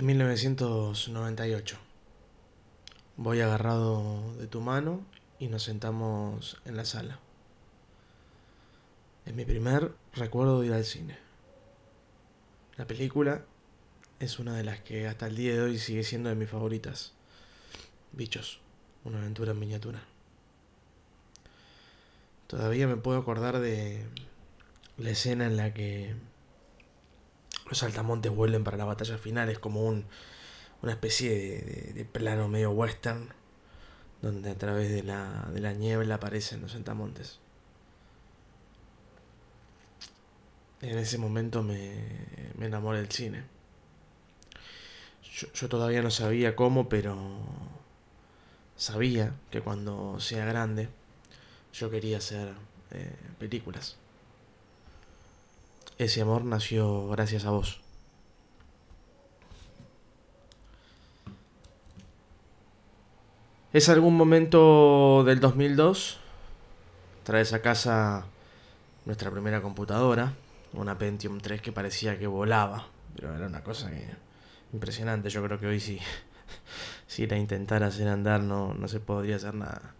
En 1998. Voy agarrado de tu mano y nos sentamos en la sala. Es mi primer recuerdo de ir al cine. La película es una de las que hasta el día de hoy sigue siendo de mis favoritas. Bichos, una aventura en miniatura. Todavía me puedo acordar de la escena en la que los saltamontes vuelven para la batalla final. Es como un, una especie de, de, plano medio western, donde a través de la, de la niebla aparecen los saltamontes. En ese momento me, enamoré del cine. Yo, yo todavía no sabía cómo, pero sabía que cuando sea grande yo quería hacer eh, películas. Ese amor nació gracias a vos. Es algún momento del 2002. Traes a casa nuestra primera computadora, una Pentium 3 que parecía que volaba, pero era una cosa que, impresionante. Yo creo que hoy si, la intentara hacer andar no, no se podría hacer nada.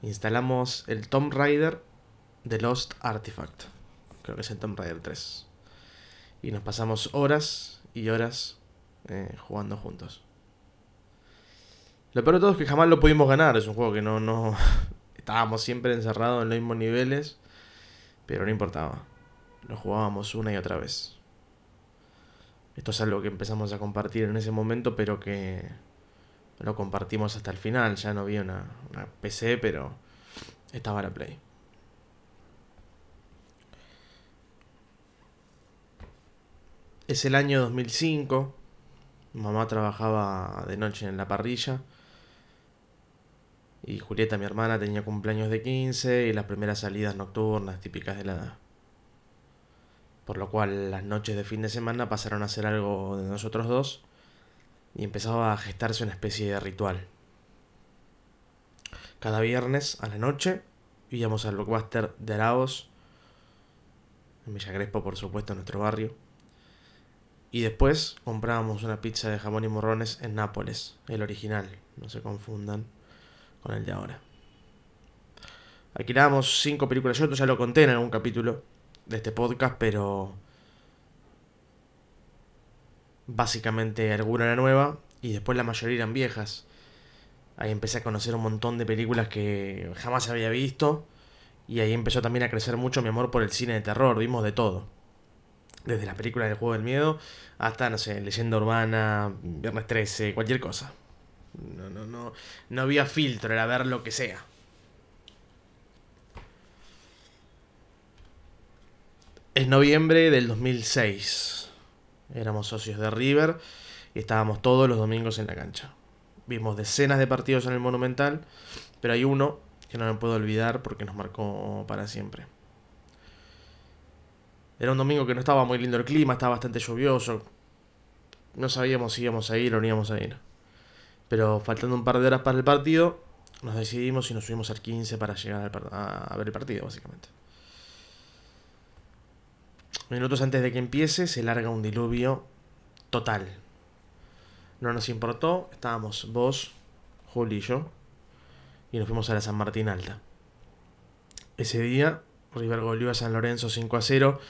Instalamos el Tomb Raider de Lost Artifact creo que es el Tomb Raider 3. Y nos pasamos horas y horas eh, jugando juntos. Lo peor de todo es que jamás lo pudimos ganar. Es un juego que no, no. Estábamos siempre encerrados en los mismos niveles. Pero no importaba. Lo jugábamos una y otra vez. Esto es algo que empezamos a compartir en ese momento, pero que lo compartimos hasta el final. Ya no había una, una PC, pero estaba la Play. Es el año 2005. Mamá trabajaba de noche en la parrilla. Y Julieta, mi hermana, tenía cumpleaños de 15 y las primeras salidas nocturnas típicas de la edad. Por lo cual las noches de fin de semana pasaron a ser algo de nosotros dos y empezaba a gestarse una especie de ritual. Cada viernes a la noche íbamos al blockbuster de Araos, en Villa Crespo, por supuesto, en nuestro barrio y después comprábamos una pizza de jamón y morrones en Nápoles, el original, no se confundan con el de ahora. Alquilábamos cinco películas, yo ya lo conté en algún capítulo de este podcast, pero básicamente alguna era nueva y después la mayoría eran viejas. Ahí empecé a conocer un montón de películas que jamás había visto y ahí empezó también a crecer mucho mi amor por el cine de terror, vimos de todo. Desde las películas del juego del miedo hasta, no sé, leyenda urbana, Viernes 13, cualquier cosa. No, no, no, no había filtro, era ver lo que sea. Es noviembre del 2006. Éramos socios de River y estábamos todos los domingos en la cancha. Vimos decenas de partidos en el Monumental, pero hay uno que no me puedo olvidar porque nos marcó para siempre. Era un domingo que no estaba muy lindo el clima, estaba bastante lluvioso. No sabíamos si íbamos a ir o no íbamos a ir. Pero faltando un par de horas para el partido, nos decidimos y nos subimos al 15 para llegar a ver el partido, básicamente. Minutos antes de que empiece, se larga un diluvio total. No nos importó, estábamos vos, Juli y yo, y nos fuimos a la San Martín Alta. Ese día River goleó a San Lorenzo 5 a 0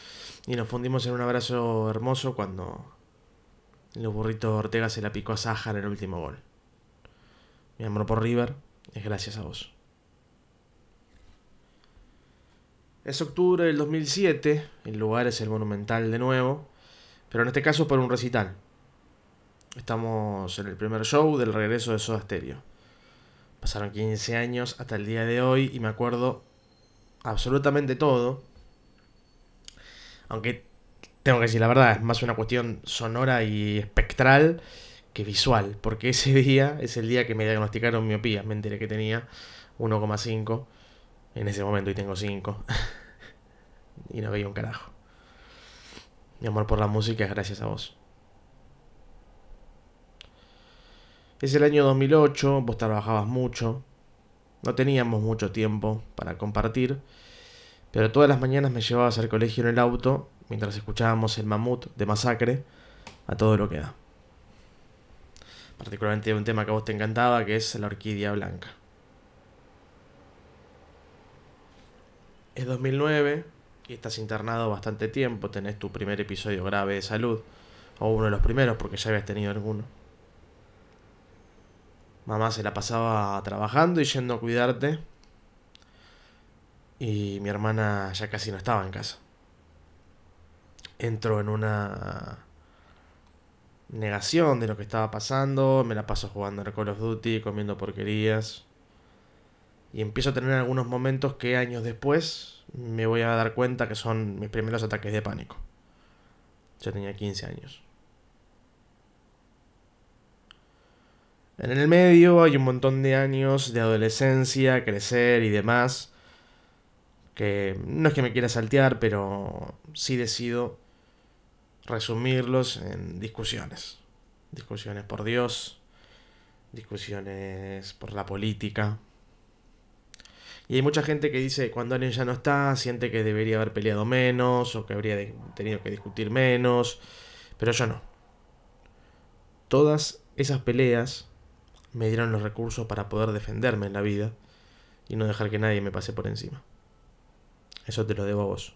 y nos fundimos en un abrazo hermoso cuando el burrito Ortega se la picó a Sájar en el último gol. Mi amor por River es gracias a vos. Es octubre del 2007, el lugar es el Monumental de nuevo, pero en este caso por un recital. Estamos en el primer show del regreso de Soda Stereo. Pasaron 15 años hasta el día de hoy y me acuerdo absolutamente todo. Aunque tengo que decir la verdad, es más una cuestión sonora y espectral que visual. Porque ese día es el día que me diagnosticaron miopía. Me enteré que tenía 1,5 en ese momento y tengo 5. y no veía un carajo. Mi amor por la música es gracias a vos. Es el año 2008, vos trabajabas mucho, no teníamos mucho tiempo para compartir, pero todas las mañanas me llevabas al colegio en el auto mientras escuchábamos el mamut de masacre a todo lo que da. particularmente un tema que a vos te encantaba, que es la orquídea blanca. Es 2009 y estás internado bastante tiempo, tenés tu primer episodio grave de salud, o uno de los primeros porque ya habías tenido alguno. Mamá se la pasaba trabajando y yendo a cuidarte. Y mi hermana ya casi no estaba en casa. Entró en una negación de lo que estaba pasando. Me la paso jugando al Call of Duty, comiendo porquerías. Y empiezo a tener algunos momentos que años después me voy a dar cuenta que son mis primeros ataques de pánico. Yo tenía 15 años. En el medio hay un montón de años de adolescencia, crecer y demás. Que no es que me quiera saltear, pero sí decido resumirlos en discusiones. Discusiones por Dios, discusiones por la política. Y hay mucha gente que dice cuando alguien ya no está, siente que debería haber peleado menos o que habría tenido que discutir menos. Pero yo no. Todas esas peleas me dieron los recursos para poder defenderme en la vida y no dejar que nadie me pase por encima. Eso te lo debo a vos.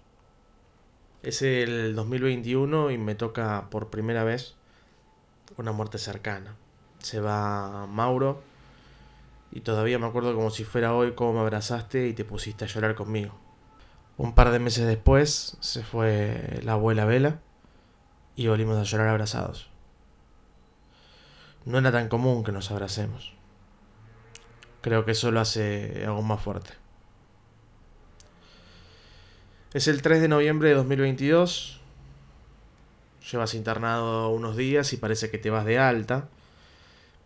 Es el 2021 y me toca por primera vez una muerte cercana. Se va Mauro y todavía me acuerdo como si fuera hoy cómo me abrazaste y te pusiste a llorar conmigo. Un par de meses después se fue la abuela Vela y volvimos a llorar abrazados no era tan común que nos abracemos. Creo que eso lo hace aún más fuerte. Es el 3 de noviembre de 2022. Llevas internado unos días y parece que te vas de alta,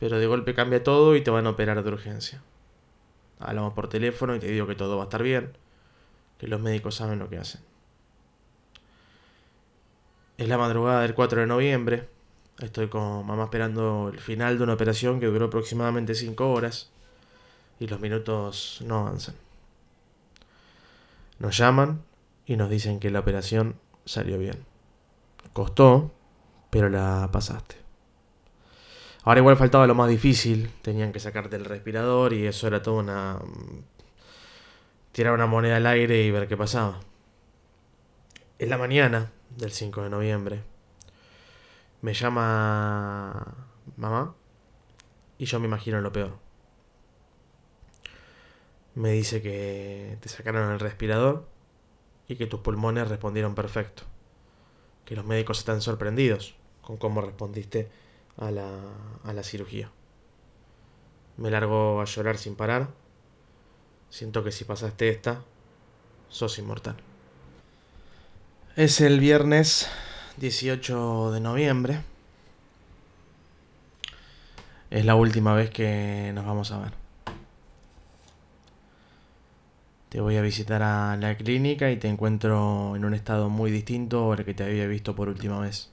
pero de golpe cambia todo y te van a operar de urgencia. Hablamos por teléfono y te digo que todo va a estar bien, que los médicos saben lo que hacen. Es la madrugada del 4 de noviembre, Estoy con mamá esperando el final de una operación que duró aproximadamente 5 horas y los minutos no avanzan. Nos llaman y nos dicen que la operación salió bien. Costó, pero la pasaste. Ahora igual faltaba lo más difícil, tenían que sacarte el respirador y eso era todo una... tirar una moneda al aire y ver qué pasaba. Es la mañana del 5 de noviembre me llama mamá y yo me imagino lo peor. Me dice que te sacaron el respirador y que tus pulmones respondieron perfecto. Que los médicos están sorprendidos con cómo respondiste a la, a la cirugía. Me largo a llorar sin parar. Siento que si pasaste esta, sos inmortal. Es el viernes 18 de noviembre. Es la última vez que nos vamos a ver. Te voy a visitar a la clínica y te encuentro en un estado muy distinto al que te había visto por última vez.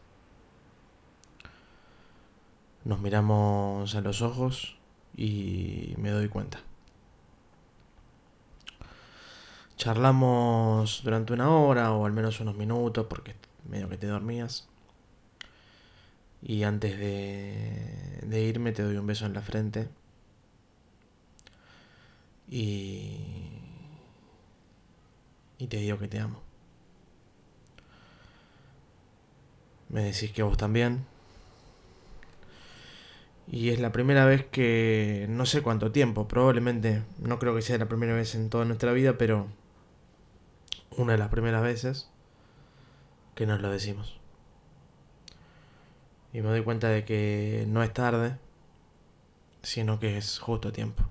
Nos miramos a los ojos y me doy cuenta. Charlamos durante una hora o al menos unos minutos porque medio que te dormías. Y antes de, irme te doy un beso en la frente. Y, y te digo que te amo. Me decís que vos también. Y es la primera vez que... No sé cuánto tiempo, probablemente... No creo que sea la primera vez en toda nuestra vida, pero... Una de las primeras veces que nos lo decimos. Y me doy cuenta de que no es tarde, sino que es justo a tiempo.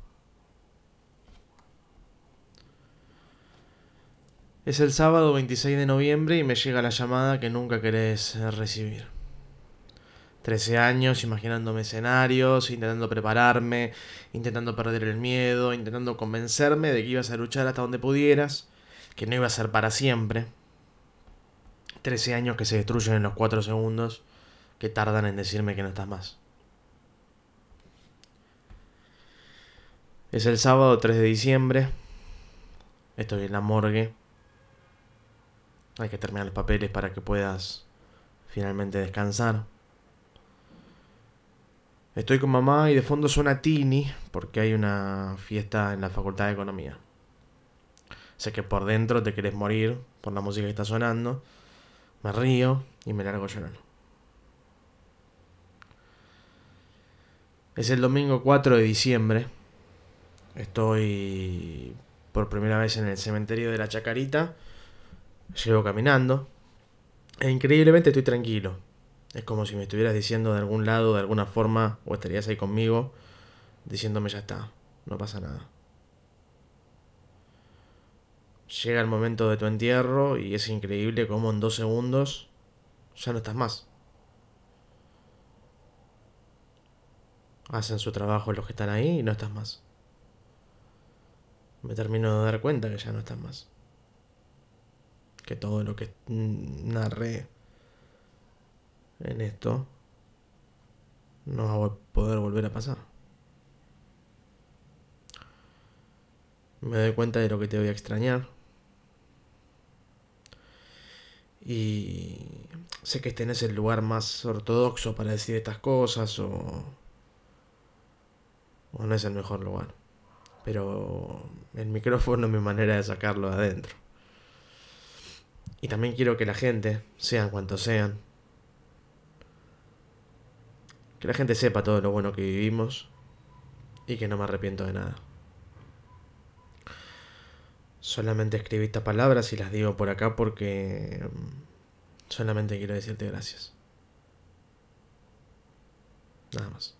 Es el sábado 26 de noviembre y me llega la llamada que nunca querés recibir. Trece años imaginándome escenarios, intentando prepararme, intentando perder el miedo, intentando convencerme de que ibas a luchar hasta donde pudieras, que no iba a ser para siempre, 13 años que se destruyen en los 4 segundos que tardan en decirme que no estás más. Es el sábado 3 de diciembre. Estoy en la morgue. Hay que terminar los papeles para que puedas finalmente descansar. Estoy con mamá y de fondo suena Tini porque hay una fiesta en la Facultad de Economía. Sé que por dentro te querés morir por la música que está sonando. Me río y me largo llorando. Es el domingo 4 de diciembre. Estoy por primera vez en el cementerio de la Chacarita. Llego caminando. E increíblemente estoy tranquilo. Es como si me estuvieras diciendo de algún lado, de alguna forma, o estarías ahí conmigo, diciéndome ya está, no pasa nada. Llega el momento de tu entierro y es increíble cómo en dos segundos ya no estás más. Hacen su trabajo los que están ahí y no estás más. Me termino de dar cuenta que ya no estás más. Que todo lo que narré en esto no va a poder volver a pasar. Me doy cuenta de lo que te voy a extrañar. Y sé que este no es el lugar más ortodoxo para decir estas cosas o, o no es el mejor lugar. Pero el micrófono es mi manera de sacarlo de adentro. Y también quiero que la gente, sean cuantos sean, que la gente sepa todo lo bueno que vivimos y que no me arrepiento de nada. Solamente escribí estas palabras y las digo por acá porque mm, solamente quiero decirte gracias. Nada más.